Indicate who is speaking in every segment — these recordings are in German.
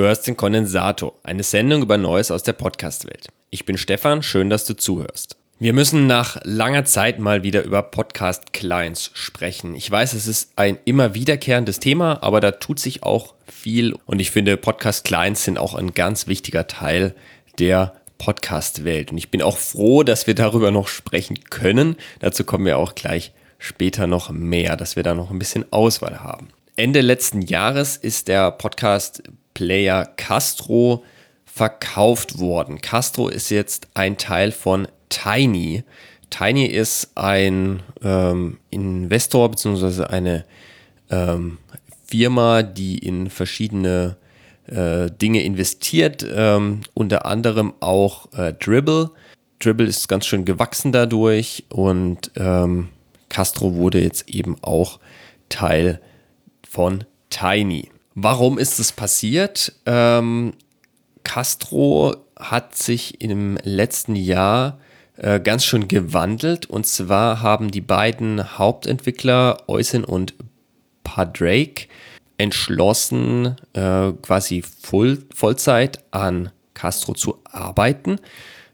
Speaker 1: Du hörst den Kondensator, eine Sendung über Neues aus der Podcast-Welt. Ich bin Stefan, schön, dass du zuhörst. Wir müssen nach langer Zeit mal wieder über Podcast-Clients sprechen. Ich weiß, es ist ein immer wiederkehrendes Thema, aber da tut sich auch viel und ich finde, Podcast-Clients sind auch ein ganz wichtiger Teil der Podcast-Welt. Und ich bin auch froh, dass wir darüber noch sprechen können. Dazu kommen wir auch gleich später noch mehr, dass wir da noch ein bisschen Auswahl haben. Ende letzten Jahres ist der Podcast Player Castro verkauft worden. Castro ist jetzt ein Teil von Tiny. Tiny ist ein ähm, Investor bzw. eine ähm, Firma, die in verschiedene äh, Dinge investiert, ähm, unter anderem auch äh, Dribble. Dribble ist ganz schön gewachsen dadurch und ähm, Castro wurde jetzt eben auch Teil von Tiny. Warum ist es passiert? Ähm, Castro hat sich im letzten Jahr äh, ganz schön gewandelt. Und zwar haben die beiden Hauptentwickler, Eusin und Padrake, entschlossen, äh, quasi Voll Vollzeit an Castro zu arbeiten.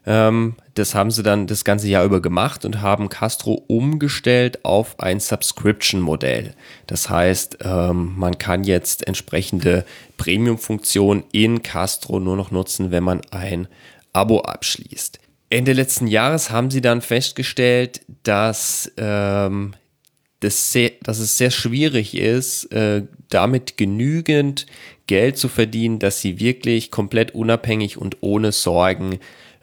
Speaker 1: Ähm, das haben sie dann das ganze Jahr über gemacht und haben Castro umgestellt auf ein Subscription-Modell. Das heißt, ähm, man kann jetzt entsprechende Premium-Funktionen in Castro nur noch nutzen, wenn man ein Abo abschließt. Ende letzten Jahres haben sie dann festgestellt, dass, ähm, das sehr, dass es sehr schwierig ist, äh, damit genügend Geld zu verdienen, dass sie wirklich komplett unabhängig und ohne Sorgen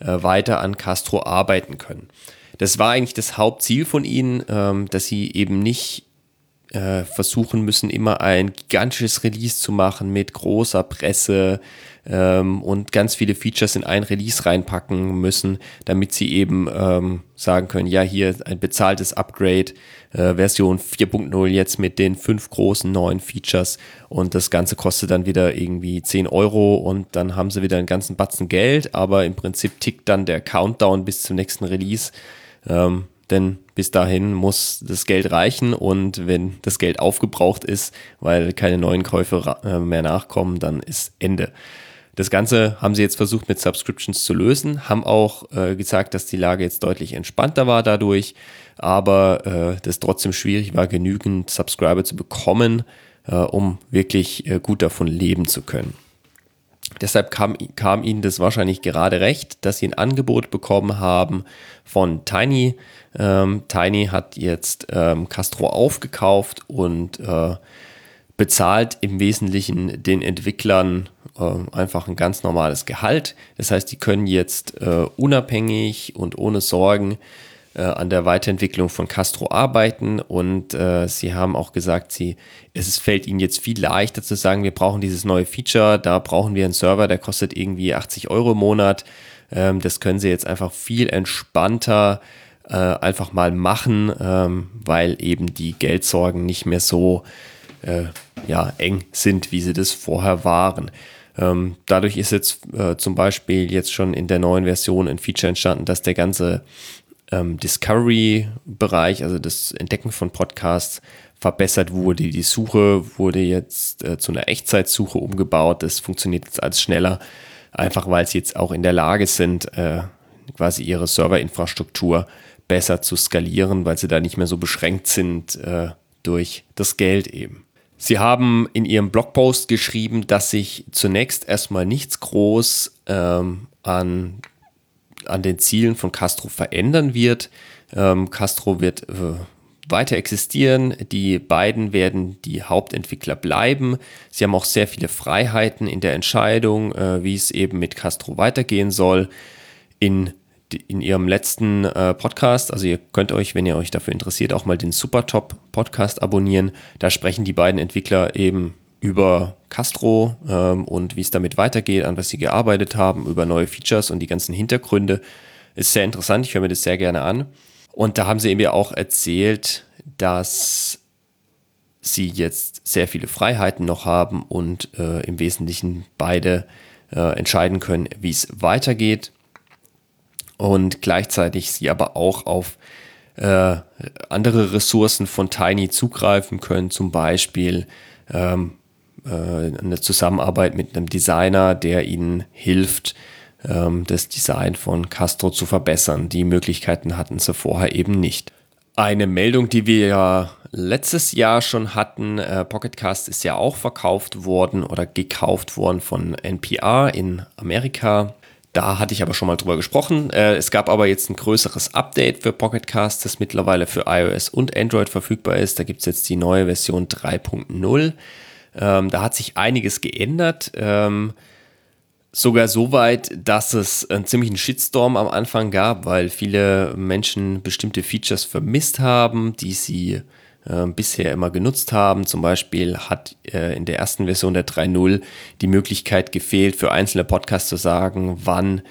Speaker 1: weiter an Castro arbeiten können. Das war eigentlich das Hauptziel von ihnen, ähm, dass sie eben nicht äh, versuchen müssen, immer ein gigantisches Release zu machen mit großer Presse ähm, und ganz viele Features in ein Release reinpacken müssen, damit sie eben ähm, sagen können, ja, hier ein bezahltes Upgrade, äh, Version 4.0 jetzt mit den fünf großen neuen Features und das Ganze kostet dann wieder irgendwie 10 Euro und dann haben sie wieder einen ganzen Batzen Geld, aber im Prinzip tickt dann der Countdown bis zum nächsten Release. Ähm, denn bis dahin muss das Geld reichen und wenn das Geld aufgebraucht ist, weil keine neuen Käufe äh, mehr nachkommen, dann ist Ende. Das Ganze haben sie jetzt versucht mit Subscriptions zu lösen, haben auch äh, gesagt, dass die Lage jetzt deutlich entspannter war dadurch, aber äh, das trotzdem schwierig war, genügend Subscriber zu bekommen, äh, um wirklich äh, gut davon leben zu können. Deshalb kam, kam ihnen das wahrscheinlich gerade recht, dass sie ein Angebot bekommen haben von Tiny. Ähm, Tiny hat jetzt ähm, Castro aufgekauft und äh, bezahlt im Wesentlichen den Entwicklern äh, einfach ein ganz normales Gehalt. Das heißt, die können jetzt äh, unabhängig und ohne Sorgen äh, an der Weiterentwicklung von Castro arbeiten und äh, sie haben auch gesagt, sie, es fällt ihnen jetzt viel leichter zu sagen, wir brauchen dieses neue Feature, da brauchen wir einen Server, der kostet irgendwie 80 Euro im Monat. Ähm, das können sie jetzt einfach viel entspannter äh, einfach mal machen, ähm, weil eben die Geldsorgen nicht mehr so äh, ja, eng sind, wie sie das vorher waren. Ähm, dadurch ist jetzt äh, zum Beispiel jetzt schon in der neuen Version ein Feature entstanden, dass der ganze ähm, Discovery-Bereich, also das Entdecken von Podcasts, verbessert wurde. Die Suche wurde jetzt äh, zu einer Echtzeitsuche umgebaut. Das funktioniert jetzt als schneller, einfach weil sie jetzt auch in der Lage sind, äh, quasi ihre Serverinfrastruktur besser zu skalieren, weil sie da nicht mehr so beschränkt sind äh, durch das Geld eben. Sie haben in Ihrem Blogpost geschrieben, dass sich zunächst erstmal nichts groß ähm, an an den Zielen von Castro verändern wird. Ähm, Castro wird äh, weiter existieren. Die beiden werden die Hauptentwickler bleiben. Sie haben auch sehr viele Freiheiten in der Entscheidung, äh, wie es eben mit Castro weitergehen soll. In in ihrem letzten äh, Podcast, also ihr könnt euch, wenn ihr euch dafür interessiert, auch mal den Supertop Podcast abonnieren. Da sprechen die beiden Entwickler eben über Castro ähm, und wie es damit weitergeht, an was sie gearbeitet haben, über neue Features und die ganzen Hintergründe. Ist sehr interessant, ich höre mir das sehr gerne an. Und da haben sie eben auch erzählt, dass sie jetzt sehr viele Freiheiten noch haben und äh, im Wesentlichen beide äh, entscheiden können, wie es weitergeht. Und gleichzeitig sie aber auch auf äh, andere Ressourcen von Tiny zugreifen können, zum Beispiel ähm, äh, eine Zusammenarbeit mit einem Designer, der ihnen hilft, ähm, das Design von Castro zu verbessern. Die Möglichkeiten hatten sie vorher eben nicht. Eine Meldung, die wir ja letztes Jahr schon hatten, äh, Pocketcast ist ja auch verkauft worden oder gekauft worden von NPR in Amerika. Da hatte ich aber schon mal drüber gesprochen. Äh, es gab aber jetzt ein größeres Update für Pocketcast, das mittlerweile für iOS und Android verfügbar ist. Da gibt es jetzt die neue Version 3.0. Ähm, da hat sich einiges geändert. Ähm, Sogar so weit, dass es einen ziemlichen Shitstorm am Anfang gab, weil viele Menschen bestimmte Features vermisst haben, die sie äh, bisher immer genutzt haben. Zum Beispiel hat äh, in der ersten Version der 3.0 die Möglichkeit gefehlt, für einzelne Podcasts zu sagen, wann,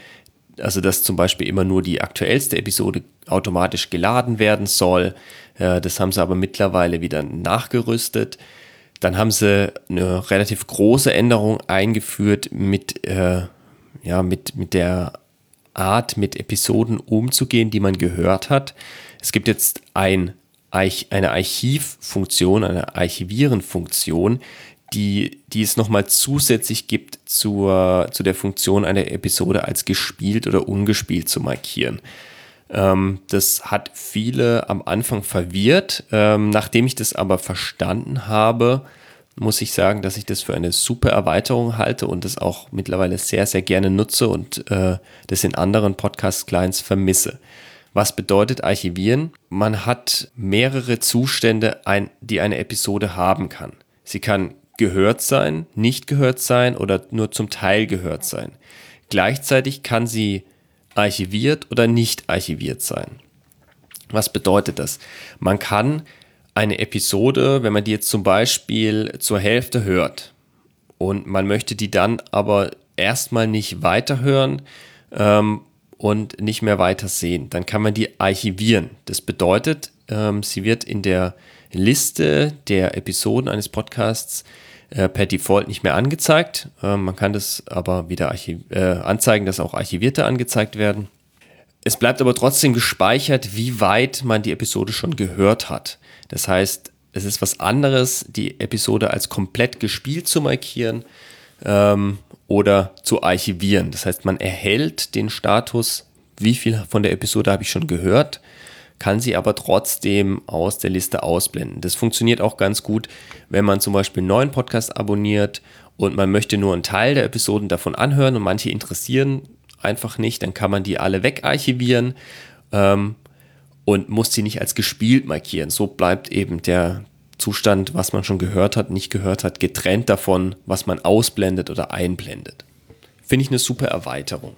Speaker 1: also dass zum Beispiel immer nur die aktuellste Episode automatisch geladen werden soll. Äh, das haben sie aber mittlerweile wieder nachgerüstet. Dann haben sie eine relativ große Änderung eingeführt mit, äh, ja, mit, mit der Art, mit Episoden umzugehen, die man gehört hat. Es gibt jetzt ein, eine Archivfunktion, eine Archivieren-Funktion, die, die es nochmal zusätzlich gibt zur, zu der Funktion, eine Episode als gespielt oder ungespielt zu markieren. Ähm, das hat viele am Anfang verwirrt. Ähm, nachdem ich das aber verstanden habe, muss ich sagen, dass ich das für eine super Erweiterung halte und das auch mittlerweile sehr, sehr gerne nutze und äh, das in anderen Podcast-Clients vermisse. Was bedeutet Archivieren? Man hat mehrere Zustände, ein, die eine Episode haben kann. Sie kann gehört sein, nicht gehört sein oder nur zum Teil gehört sein. Gleichzeitig kann sie archiviert oder nicht archiviert sein. Was bedeutet das? Man kann eine Episode, wenn man die jetzt zum Beispiel zur Hälfte hört und man möchte die dann aber erstmal nicht weiterhören ähm, und nicht mehr weiter sehen, dann kann man die archivieren. Das bedeutet, ähm, sie wird in der Liste der Episoden eines Podcasts äh, per Default nicht mehr angezeigt. Äh, man kann das aber wieder äh, anzeigen, dass auch Archivierte angezeigt werden. Es bleibt aber trotzdem gespeichert, wie weit man die Episode schon gehört hat. Das heißt, es ist was anderes, die Episode als komplett gespielt zu markieren ähm, oder zu archivieren. Das heißt, man erhält den Status, wie viel von der Episode habe ich schon gehört kann sie aber trotzdem aus der Liste ausblenden. Das funktioniert auch ganz gut, wenn man zum Beispiel einen neuen Podcast abonniert und man möchte nur einen Teil der Episoden davon anhören und manche interessieren einfach nicht, dann kann man die alle wegarchivieren ähm, und muss sie nicht als gespielt markieren. So bleibt eben der Zustand, was man schon gehört hat, nicht gehört hat, getrennt davon, was man ausblendet oder einblendet. Finde ich eine super Erweiterung.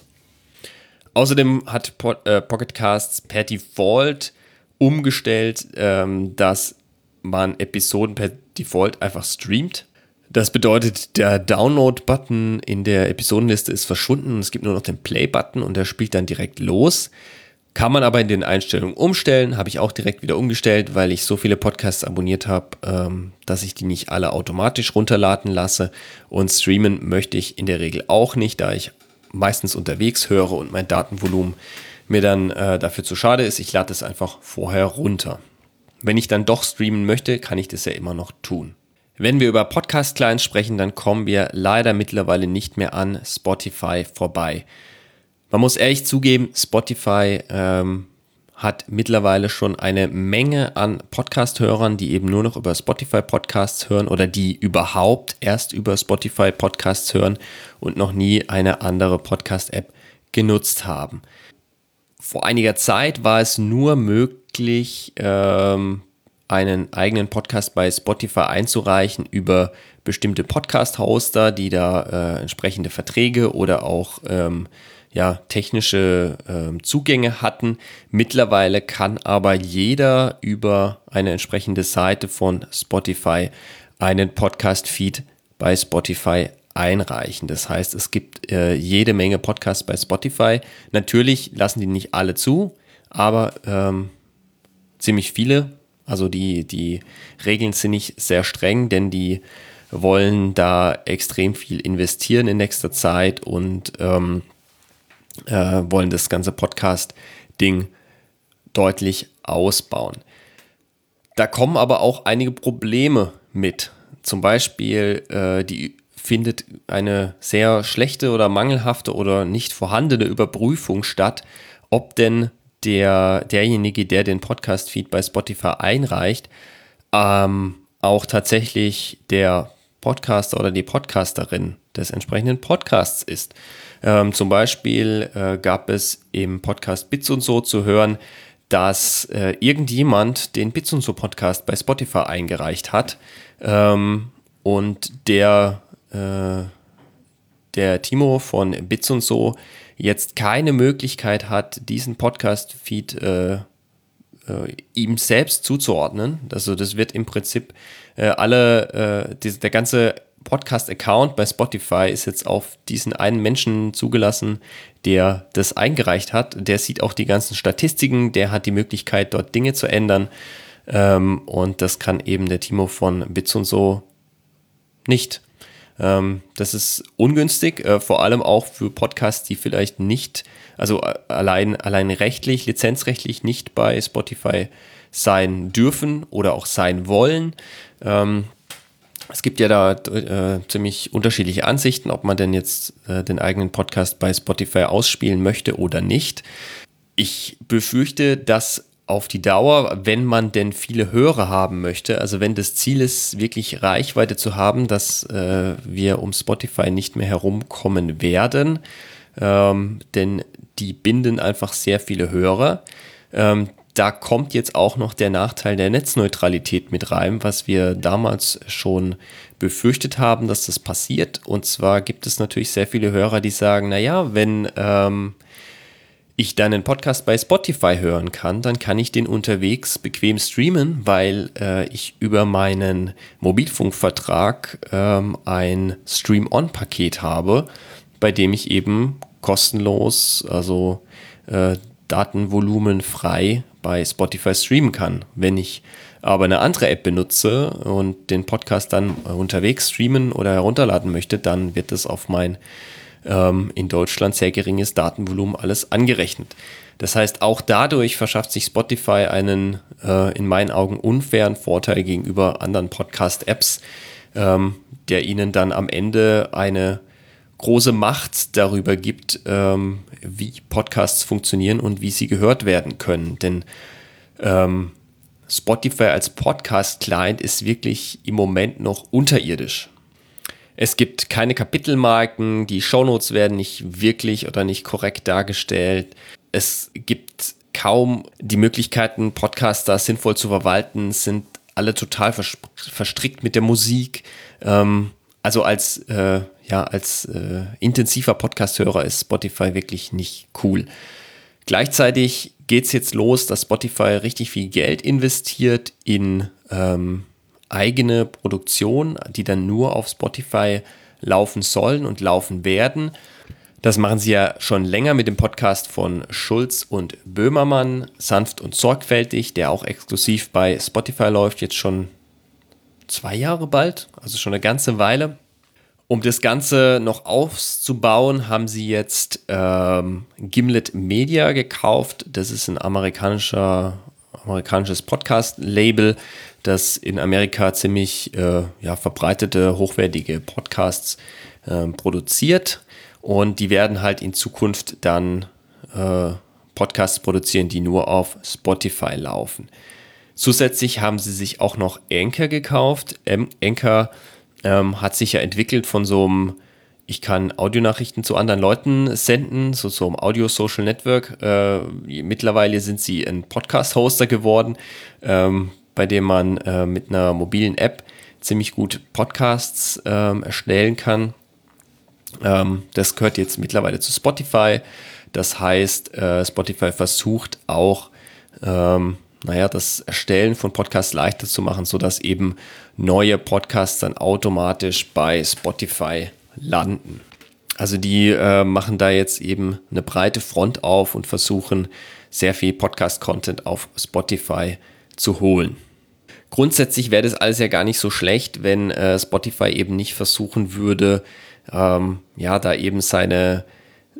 Speaker 1: Außerdem hat po äh, Pocket Casts per Default umgestellt, ähm, dass man Episoden per Default einfach streamt. Das bedeutet, der Download-Button in der Episodenliste ist verschwunden und es gibt nur noch den Play-Button und der spielt dann direkt los. Kann man aber in den Einstellungen umstellen, habe ich auch direkt wieder umgestellt, weil ich so viele Podcasts abonniert habe, ähm, dass ich die nicht alle automatisch runterladen lasse. Und streamen möchte ich in der Regel auch nicht, da ich meistens unterwegs höre und mein Datenvolumen mir dann äh, dafür zu schade ist. Ich lade es einfach vorher runter. Wenn ich dann doch streamen möchte, kann ich das ja immer noch tun. Wenn wir über Podcast-Clients sprechen, dann kommen wir leider mittlerweile nicht mehr an Spotify vorbei. Man muss ehrlich zugeben, Spotify ähm, hat mittlerweile schon eine Menge an Podcast-Hörern, die eben nur noch über Spotify Podcasts hören oder die überhaupt erst über Spotify Podcasts hören und noch nie eine andere Podcast-App genutzt haben. Vor einiger Zeit war es nur möglich, ähm, einen eigenen Podcast bei Spotify einzureichen über bestimmte Podcast-Hoster, die da äh, entsprechende Verträge oder auch ähm, ja, technische äh, Zugänge hatten. Mittlerweile kann aber jeder über eine entsprechende Seite von Spotify einen Podcast-Feed bei Spotify einreichen. Das heißt, es gibt äh, jede Menge Podcasts bei Spotify. Natürlich lassen die nicht alle zu, aber ähm, ziemlich viele. Also die, die Regeln sind nicht sehr streng, denn die wollen da extrem viel investieren in nächster Zeit und ähm, äh, wollen das ganze Podcast-Ding deutlich ausbauen. Da kommen aber auch einige Probleme mit. Zum Beispiel, äh, die findet eine sehr schlechte oder mangelhafte oder nicht vorhandene Überprüfung statt, ob denn der, derjenige, der den Podcast-Feed bei Spotify einreicht, ähm, auch tatsächlich der Podcaster oder die Podcasterin des entsprechenden Podcasts ist. Ähm, zum Beispiel äh, gab es im Podcast Bits und so zu hören, dass äh, irgendjemand den Bits und so Podcast bei Spotify eingereicht hat ähm, und der, äh, der Timo von Bits und so jetzt keine Möglichkeit hat, diesen Podcast-Feed äh, äh, ihm selbst zuzuordnen. Also das wird im Prinzip äh, alle, äh, die, der ganze Podcast-Account bei Spotify ist jetzt auf diesen einen Menschen zugelassen, der das eingereicht hat. Der sieht auch die ganzen Statistiken, der hat die Möglichkeit, dort Dinge zu ändern. Ähm, und das kann eben der Timo von Bits und so nicht. Ähm, das ist ungünstig, äh, vor allem auch für Podcasts, die vielleicht nicht, also äh, allein, allein rechtlich, lizenzrechtlich nicht bei Spotify sein dürfen oder auch sein wollen. Ähm, es gibt ja da äh, ziemlich unterschiedliche Ansichten, ob man denn jetzt äh, den eigenen Podcast bei Spotify ausspielen möchte oder nicht. Ich befürchte, dass auf die Dauer, wenn man denn viele Hörer haben möchte, also wenn das Ziel ist, wirklich Reichweite zu haben, dass äh, wir um Spotify nicht mehr herumkommen werden, ähm, denn die binden einfach sehr viele Hörer. Ähm, da kommt jetzt auch noch der Nachteil der Netzneutralität mit rein, was wir damals schon befürchtet haben, dass das passiert. Und zwar gibt es natürlich sehr viele Hörer, die sagen, naja, wenn ähm, ich deinen Podcast bei Spotify hören kann, dann kann ich den unterwegs bequem streamen, weil äh, ich über meinen Mobilfunkvertrag ähm, ein Stream-On-Paket habe, bei dem ich eben kostenlos, also äh, Datenvolumen frei bei Spotify streamen kann. Wenn ich aber eine andere App benutze und den Podcast dann unterwegs streamen oder herunterladen möchte, dann wird es auf mein ähm, in Deutschland sehr geringes Datenvolumen alles angerechnet. Das heißt, auch dadurch verschafft sich Spotify einen äh, in meinen Augen unfairen Vorteil gegenüber anderen Podcast-Apps, ähm, der ihnen dann am Ende eine große Macht darüber gibt, ähm, wie Podcasts funktionieren und wie sie gehört werden können. Denn ähm, Spotify als Podcast-Client ist wirklich im Moment noch unterirdisch. Es gibt keine Kapitelmarken, die Shownotes werden nicht wirklich oder nicht korrekt dargestellt. Es gibt kaum die Möglichkeiten, Podcaster sinnvoll zu verwalten, sind alle total verstrickt mit der Musik. Ähm, also als, äh, ja, als äh, intensiver Podcast-Hörer ist Spotify wirklich nicht cool. Gleichzeitig geht es jetzt los, dass Spotify richtig viel Geld investiert in ähm, eigene Produktion, die dann nur auf Spotify laufen sollen und laufen werden. Das machen sie ja schon länger mit dem Podcast von Schulz und Böhmermann, sanft und sorgfältig, der auch exklusiv bei Spotify läuft, jetzt schon zwei Jahre bald, also schon eine ganze Weile. Um das Ganze noch auszubauen, haben sie jetzt ähm, Gimlet Media gekauft. Das ist ein amerikanischer, amerikanisches Podcast-Label, das in Amerika ziemlich äh, ja, verbreitete, hochwertige Podcasts äh, produziert. Und die werden halt in Zukunft dann äh, Podcasts produzieren, die nur auf Spotify laufen. Zusätzlich haben sie sich auch noch Anchor gekauft. Anchor ähm, hat sich ja entwickelt von so einem, ich kann Audionachrichten zu anderen Leuten senden, so so einem Audio-Social Network. Äh, mittlerweile sind sie ein Podcast-Hoster geworden. Ähm, bei dem man äh, mit einer mobilen App ziemlich gut Podcasts ähm, erstellen kann. Ähm, das gehört jetzt mittlerweile zu Spotify. Das heißt, äh, Spotify versucht auch, ähm, naja, das Erstellen von Podcasts leichter zu machen, sodass eben neue Podcasts dann automatisch bei Spotify landen. Also die äh, machen da jetzt eben eine breite Front auf und versuchen sehr viel Podcast-Content auf Spotify zu holen. Grundsätzlich wäre das alles ja gar nicht so schlecht, wenn äh, Spotify eben nicht versuchen würde, ähm, ja, da eben seine,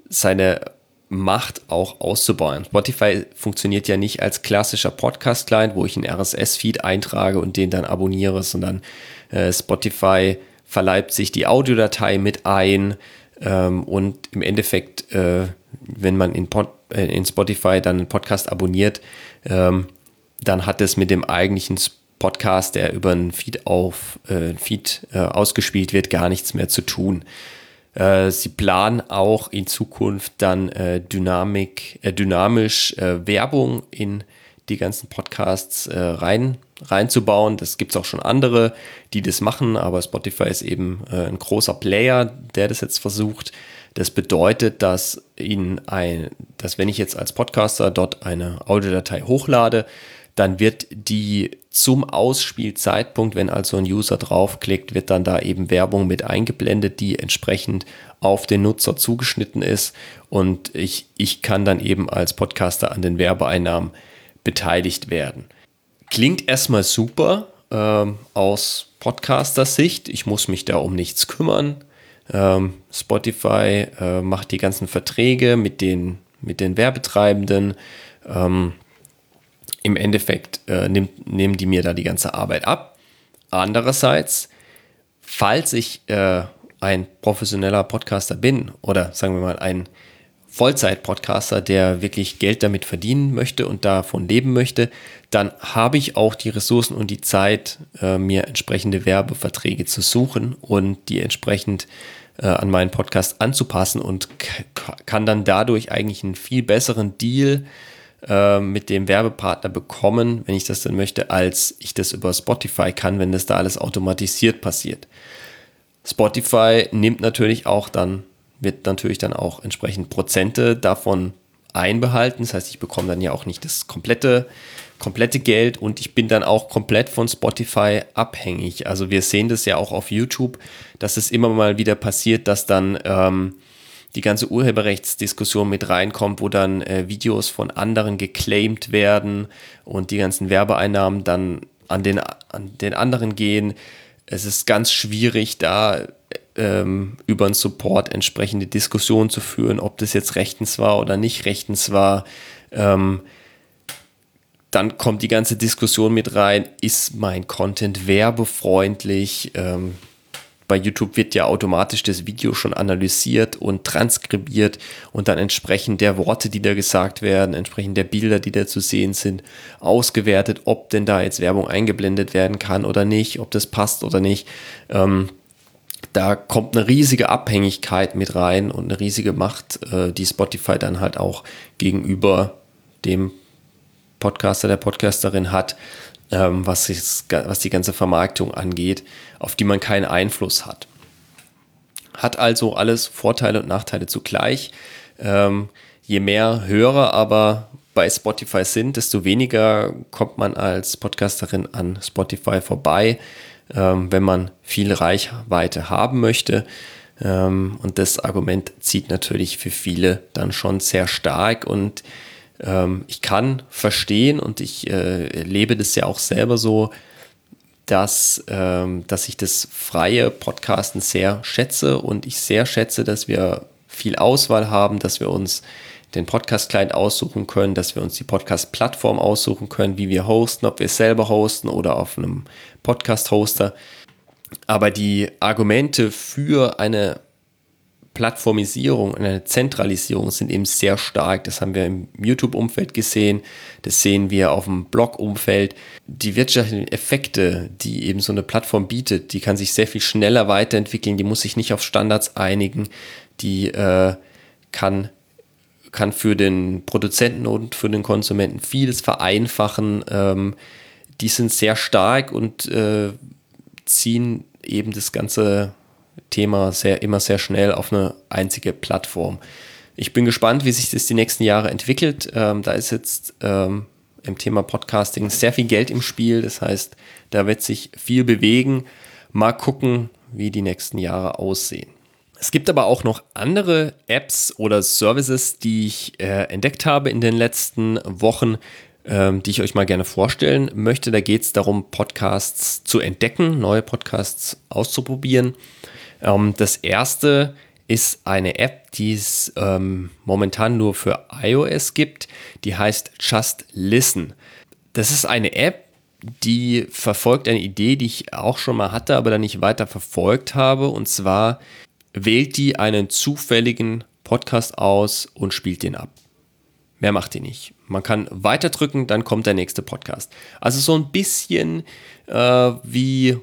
Speaker 1: seine Macht auch auszubauen. Spotify funktioniert ja nicht als klassischer Podcast-Client, wo ich einen RSS-Feed eintrage und den dann abonniere, sondern äh, Spotify verleibt sich die Audiodatei mit ein ähm, und im Endeffekt, äh, wenn man in, Pod, äh, in, Spotify dann einen Podcast abonniert, ähm, dann hat es mit dem eigentlichen Podcast, der über einen Feed auf äh, Feed äh, ausgespielt wird, gar nichts mehr zu tun. Äh, sie planen auch in Zukunft dann äh, Dynamik, äh, dynamisch äh, Werbung in die ganzen Podcasts äh, rein, reinzubauen. Das gibt es auch schon andere, die das machen, aber Spotify ist eben äh, ein großer Player, der das jetzt versucht. Das bedeutet, dass Ihnen ein, dass wenn ich jetzt als Podcaster dort eine Audiodatei hochlade, dann wird die zum Ausspielzeitpunkt, wenn also ein User draufklickt, wird dann da eben Werbung mit eingeblendet, die entsprechend auf den Nutzer zugeschnitten ist und ich, ich kann dann eben als Podcaster an den Werbeeinnahmen beteiligt werden. Klingt erstmal super ähm, aus Podcaster-Sicht. Ich muss mich da um nichts kümmern. Ähm, Spotify äh, macht die ganzen Verträge mit den, mit den Werbetreibenden. Ähm, im Endeffekt äh, nimmt, nehmen die mir da die ganze Arbeit ab. Andererseits, falls ich äh, ein professioneller Podcaster bin oder sagen wir mal ein Vollzeit-Podcaster, der wirklich Geld damit verdienen möchte und davon leben möchte, dann habe ich auch die Ressourcen und die Zeit, äh, mir entsprechende Werbeverträge zu suchen und die entsprechend äh, an meinen Podcast anzupassen und kann dann dadurch eigentlich einen viel besseren Deal äh, mit dem Werbepartner bekommen, wenn ich das dann möchte, als ich das über Spotify kann, wenn das da alles automatisiert passiert. Spotify nimmt natürlich auch dann, wird natürlich dann auch entsprechend Prozente davon einbehalten. Das heißt, ich bekomme dann ja auch nicht das komplette, komplette Geld und ich bin dann auch komplett von Spotify abhängig. Also wir sehen das ja auch auf YouTube, dass es immer mal wieder passiert, dass dann ähm, die ganze Urheberrechtsdiskussion mit reinkommt, wo dann äh, Videos von anderen geclaimed werden und die ganzen Werbeeinnahmen dann an den, an den anderen gehen. Es ist ganz schwierig, da ähm, über einen Support entsprechende Diskussionen zu führen, ob das jetzt rechtens war oder nicht rechtens war. Ähm, dann kommt die ganze Diskussion mit rein, ist mein Content werbefreundlich? Ähm, bei YouTube wird ja automatisch das Video schon analysiert und transkribiert und dann entsprechend der Worte, die da gesagt werden, entsprechend der Bilder, die da zu sehen sind, ausgewertet, ob denn da jetzt Werbung eingeblendet werden kann oder nicht, ob das passt oder nicht. Ähm, da kommt eine riesige Abhängigkeit mit rein und eine riesige Macht, äh, die Spotify dann halt auch gegenüber dem Podcaster, der Podcasterin hat, ähm, was, ist, was die ganze Vermarktung angeht, auf die man keinen Einfluss hat. Hat also alles Vorteile und Nachteile zugleich. Ähm, je mehr Hörer aber bei Spotify sind, desto weniger kommt man als Podcasterin an Spotify vorbei, ähm, wenn man viel Reichweite haben möchte. Ähm, und das Argument zieht natürlich für viele dann schon sehr stark und ähm, ich kann verstehen und ich äh, lebe das ja auch selber so, dass, ähm, dass ich das freie Podcasten sehr schätze und ich sehr schätze, dass wir viel Auswahl haben, dass wir uns den Podcast-Client aussuchen können, dass wir uns die Podcast-Plattform aussuchen können, wie wir hosten, ob wir selber hosten oder auf einem Podcast-Hoster. Aber die Argumente für eine Plattformisierung und eine Zentralisierung sind eben sehr stark. Das haben wir im YouTube-Umfeld gesehen, das sehen wir auf dem Blog-Umfeld. Die wirtschaftlichen Effekte, die eben so eine Plattform bietet, die kann sich sehr viel schneller weiterentwickeln, die muss sich nicht auf Standards einigen, die äh, kann, kann für den Produzenten und für den Konsumenten vieles vereinfachen. Ähm, die sind sehr stark und äh, ziehen eben das ganze Thema sehr, immer sehr schnell auf eine einzige Plattform. Ich bin gespannt, wie sich das die nächsten Jahre entwickelt. Ähm, da ist jetzt ähm, im Thema Podcasting sehr viel Geld im Spiel. Das heißt, da wird sich viel bewegen. Mal gucken, wie die nächsten Jahre aussehen. Es gibt aber auch noch andere Apps oder Services, die ich äh, entdeckt habe in den letzten Wochen, ähm, die ich euch mal gerne vorstellen möchte. Da geht es darum, Podcasts zu entdecken, neue Podcasts auszuprobieren. Ähm, das erste ist eine App, die es ähm, momentan nur für iOS gibt. Die heißt Just Listen. Das ist eine App, die verfolgt eine Idee, die ich auch schon mal hatte, aber dann nicht weiter verfolgt habe. Und zwar wählt die einen zufälligen Podcast aus und spielt den ab. Mehr macht die nicht. Man kann weiter drücken, dann kommt der nächste Podcast. Also so ein bisschen äh, wie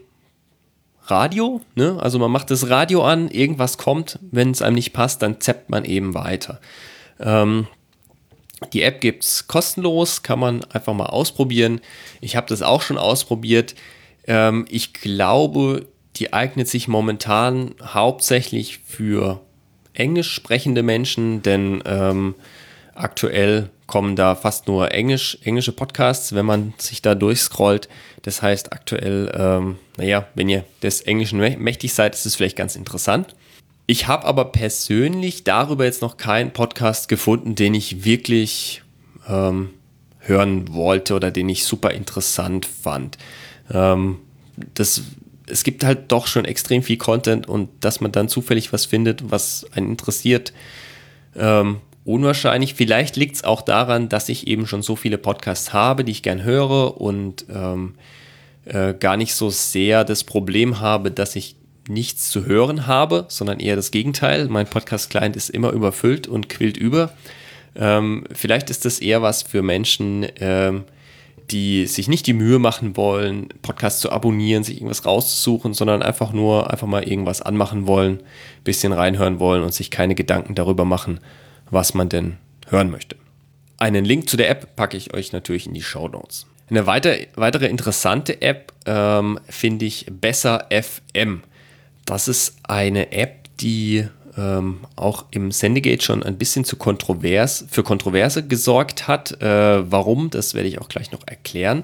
Speaker 1: Radio. Ne? Also man macht das Radio an, irgendwas kommt, wenn es einem nicht passt, dann zappt man eben weiter. Ähm, die App gibt es kostenlos, kann man einfach mal ausprobieren. Ich habe das auch schon ausprobiert. Ähm, ich glaube, die eignet sich momentan hauptsächlich für englisch sprechende Menschen, denn ähm, aktuell kommen da fast nur Englisch, englische Podcasts, wenn man sich da durchscrollt. Das heißt, aktuell, ähm, naja, wenn ihr des Englischen mächtig seid, ist es vielleicht ganz interessant. Ich habe aber persönlich darüber jetzt noch keinen Podcast gefunden, den ich wirklich ähm, hören wollte oder den ich super interessant fand. Ähm, das, es gibt halt doch schon extrem viel Content und dass man dann zufällig was findet, was einen interessiert, ähm, unwahrscheinlich. Vielleicht liegt es auch daran, dass ich eben schon so viele Podcasts habe, die ich gern höre und ähm, äh, gar nicht so sehr das Problem habe, dass ich nichts zu hören habe, sondern eher das Gegenteil. Mein Podcast-Client ist immer überfüllt und quillt über. Ähm, vielleicht ist das eher was für Menschen, ähm, die sich nicht die Mühe machen wollen, Podcasts zu abonnieren, sich irgendwas rauszusuchen, sondern einfach nur einfach mal irgendwas anmachen wollen, bisschen reinhören wollen und sich keine Gedanken darüber machen, was man denn hören möchte. Einen Link zu der App packe ich euch natürlich in die Show Notes. Eine weiter, weitere interessante App ähm, finde ich Besser FM. Das ist eine App, die ähm, auch im Sendegate schon ein bisschen zu kontrovers, für Kontroverse gesorgt hat. Äh, warum, das werde ich auch gleich noch erklären.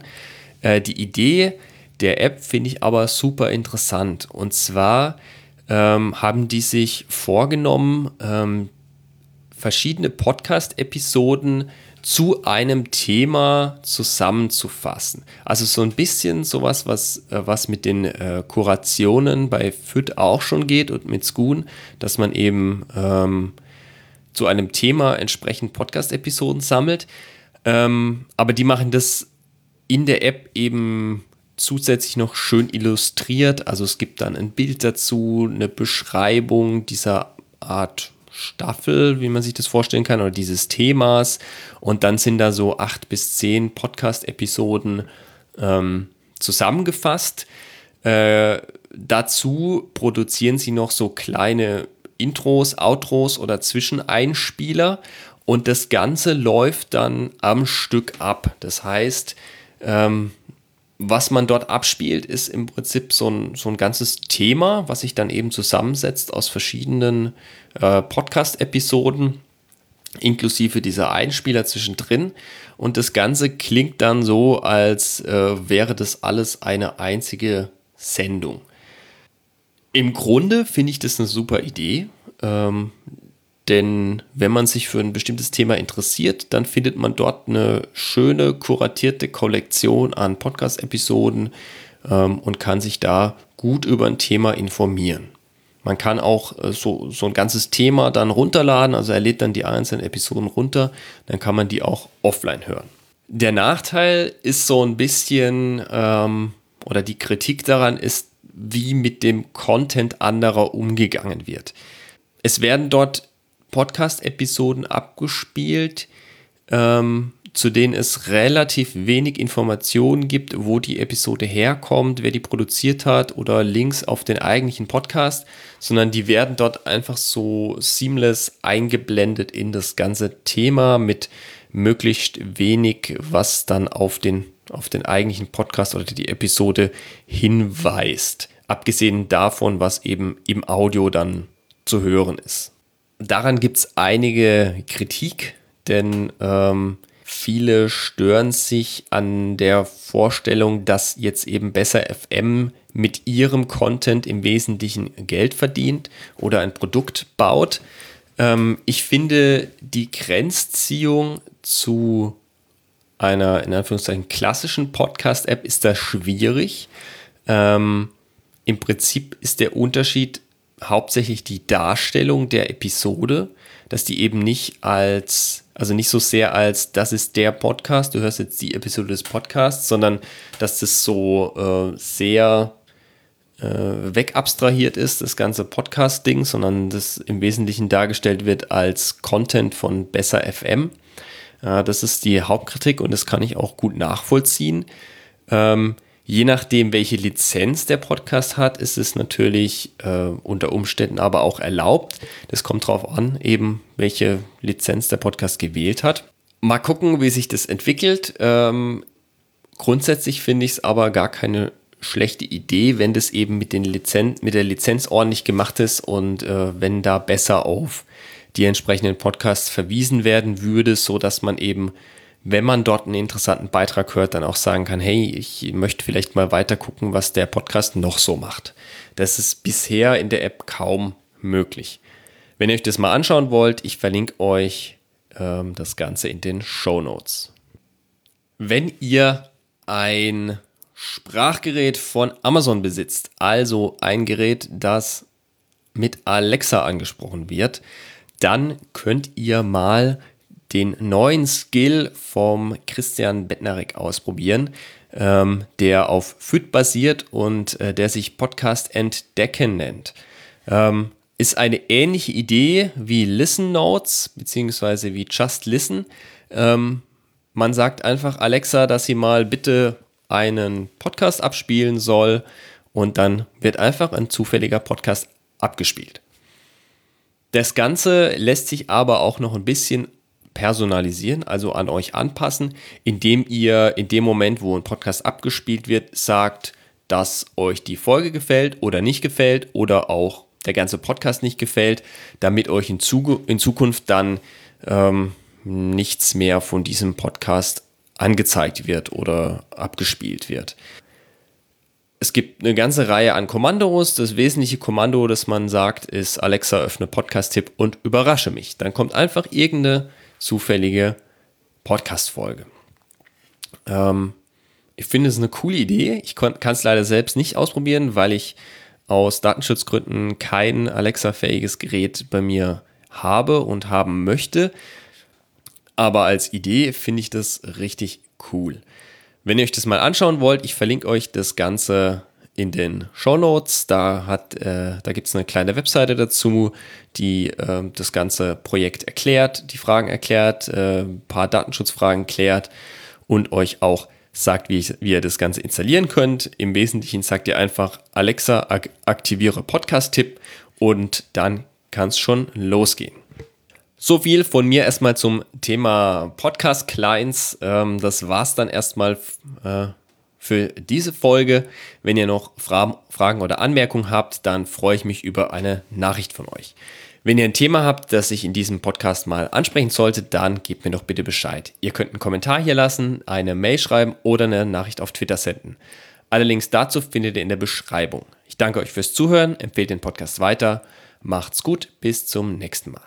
Speaker 1: Äh, die Idee der App finde ich aber super interessant. Und zwar ähm, haben die sich vorgenommen, ähm, verschiedene Podcast-Episoden zu einem Thema zusammenzufassen. Also so ein bisschen sowas, was, äh, was mit den äh, Kurationen bei FIT auch schon geht und mit Schoon, dass man eben ähm, zu einem Thema entsprechend Podcast-Episoden sammelt. Ähm, aber die machen das in der App eben zusätzlich noch schön illustriert. Also es gibt dann ein Bild dazu, eine Beschreibung dieser Art Staffel, wie man sich das vorstellen kann, oder dieses Themas. Und dann sind da so acht bis zehn Podcast-Episoden ähm, zusammengefasst. Äh, dazu produzieren sie noch so kleine Intros, Outros oder Zwischeneinspieler. Und das Ganze läuft dann am Stück ab. Das heißt, ähm, was man dort abspielt, ist im Prinzip so ein, so ein ganzes Thema, was sich dann eben zusammensetzt aus verschiedenen äh, Podcast-Episoden, inklusive dieser Einspieler zwischendrin. Und das Ganze klingt dann so, als äh, wäre das alles eine einzige Sendung. Im Grunde finde ich das eine super Idee. Ähm, denn wenn man sich für ein bestimmtes Thema interessiert, dann findet man dort eine schöne, kuratierte Kollektion an Podcast-Episoden ähm, und kann sich da gut über ein Thema informieren. Man kann auch äh, so, so ein ganzes Thema dann runterladen, also er lädt dann die einzelnen Episoden runter, dann kann man die auch offline hören. Der Nachteil ist so ein bisschen, ähm, oder die Kritik daran ist, wie mit dem Content anderer umgegangen wird. Es werden dort Podcast-Episoden abgespielt, ähm, zu denen es relativ wenig Informationen gibt, wo die Episode herkommt, wer die produziert hat oder Links auf den eigentlichen Podcast, sondern die werden dort einfach so seamless eingeblendet in das ganze Thema mit möglichst wenig, was dann auf den, auf den eigentlichen Podcast oder die Episode hinweist. abgesehen davon, was eben im Audio dann zu hören ist. Daran gibt es einige Kritik, denn ähm, viele stören sich an der Vorstellung, dass jetzt eben besser FM mit ihrem Content im Wesentlichen Geld verdient oder ein Produkt baut. Ähm, ich finde die Grenzziehung zu einer in Anführungszeichen klassischen Podcast-App ist da schwierig. Ähm, Im Prinzip ist der Unterschied hauptsächlich die Darstellung der Episode, dass die eben nicht als, also nicht so sehr als, das ist der Podcast, du hörst jetzt die Episode des Podcasts, sondern dass das so äh, sehr äh, wegabstrahiert ist, das ganze Podcast-Ding, sondern das im Wesentlichen dargestellt wird als Content von Besser FM. Äh, das ist die Hauptkritik und das kann ich auch gut nachvollziehen. Ähm, Je nachdem, welche Lizenz der Podcast hat, ist es natürlich äh, unter Umständen aber auch erlaubt. Das kommt darauf an, eben welche Lizenz der Podcast gewählt hat. Mal gucken, wie sich das entwickelt. Ähm, grundsätzlich finde ich es aber gar keine schlechte Idee, wenn das eben mit, den Lizen mit der Lizenz ordentlich gemacht ist und äh, wenn da besser auf die entsprechenden Podcasts verwiesen werden würde, so dass man eben wenn man dort einen interessanten Beitrag hört, dann auch sagen kann, hey, ich möchte vielleicht mal weiter gucken, was der Podcast noch so macht. Das ist bisher in der App kaum möglich. Wenn ihr euch das mal anschauen wollt, ich verlinke euch ähm, das Ganze in den Show Notes. Wenn ihr ein Sprachgerät von Amazon besitzt, also ein Gerät, das mit Alexa angesprochen wird, dann könnt ihr mal den neuen Skill vom Christian Bettnarek ausprobieren, ähm, der auf FIT basiert und äh, der sich Podcast Entdecken nennt. Ähm, ist eine ähnliche Idee wie Listen Notes beziehungsweise wie Just Listen. Ähm, man sagt einfach Alexa, dass sie mal bitte einen Podcast abspielen soll und dann wird einfach ein zufälliger Podcast abgespielt. Das Ganze lässt sich aber auch noch ein bisschen personalisieren, also an euch anpassen, indem ihr in dem Moment, wo ein Podcast abgespielt wird, sagt, dass euch die Folge gefällt oder nicht gefällt oder auch der ganze Podcast nicht gefällt, damit euch in, Zu in Zukunft dann ähm, nichts mehr von diesem Podcast angezeigt wird oder abgespielt wird. Es gibt eine ganze Reihe an Kommandos. Das wesentliche Kommando, das man sagt, ist Alexa öffne Podcast-Tipp und überrasche mich. Dann kommt einfach irgendeine zufällige Podcast-Folge. Ähm, ich finde es eine coole Idee. Ich kann es leider selbst nicht ausprobieren, weil ich aus Datenschutzgründen kein Alexa-fähiges Gerät bei mir habe und haben möchte. Aber als Idee finde ich das richtig cool. Wenn ihr euch das mal anschauen wollt, ich verlinke euch das Ganze in den Show Notes. Da, äh, da gibt es eine kleine Webseite dazu, die äh, das ganze Projekt erklärt, die Fragen erklärt, äh, ein paar Datenschutzfragen klärt und euch auch sagt, wie, ich, wie ihr das Ganze installieren könnt. Im Wesentlichen sagt ihr einfach Alexa, ak aktiviere Podcast-Tipp und dann kann es schon losgehen. So viel von mir erstmal zum Thema Podcast-Clients. Ähm, das es dann erstmal äh, für diese Folge. Wenn ihr noch Fra Fragen oder Anmerkungen habt, dann freue ich mich über eine Nachricht von euch. Wenn ihr ein Thema habt, das ich in diesem Podcast mal ansprechen sollte, dann gebt mir doch bitte Bescheid. Ihr könnt einen Kommentar hier lassen, eine Mail schreiben oder eine Nachricht auf Twitter senden. Alle Links dazu findet ihr in der Beschreibung. Ich danke euch fürs Zuhören, empfehlt den Podcast weiter. Macht's gut, bis zum nächsten Mal.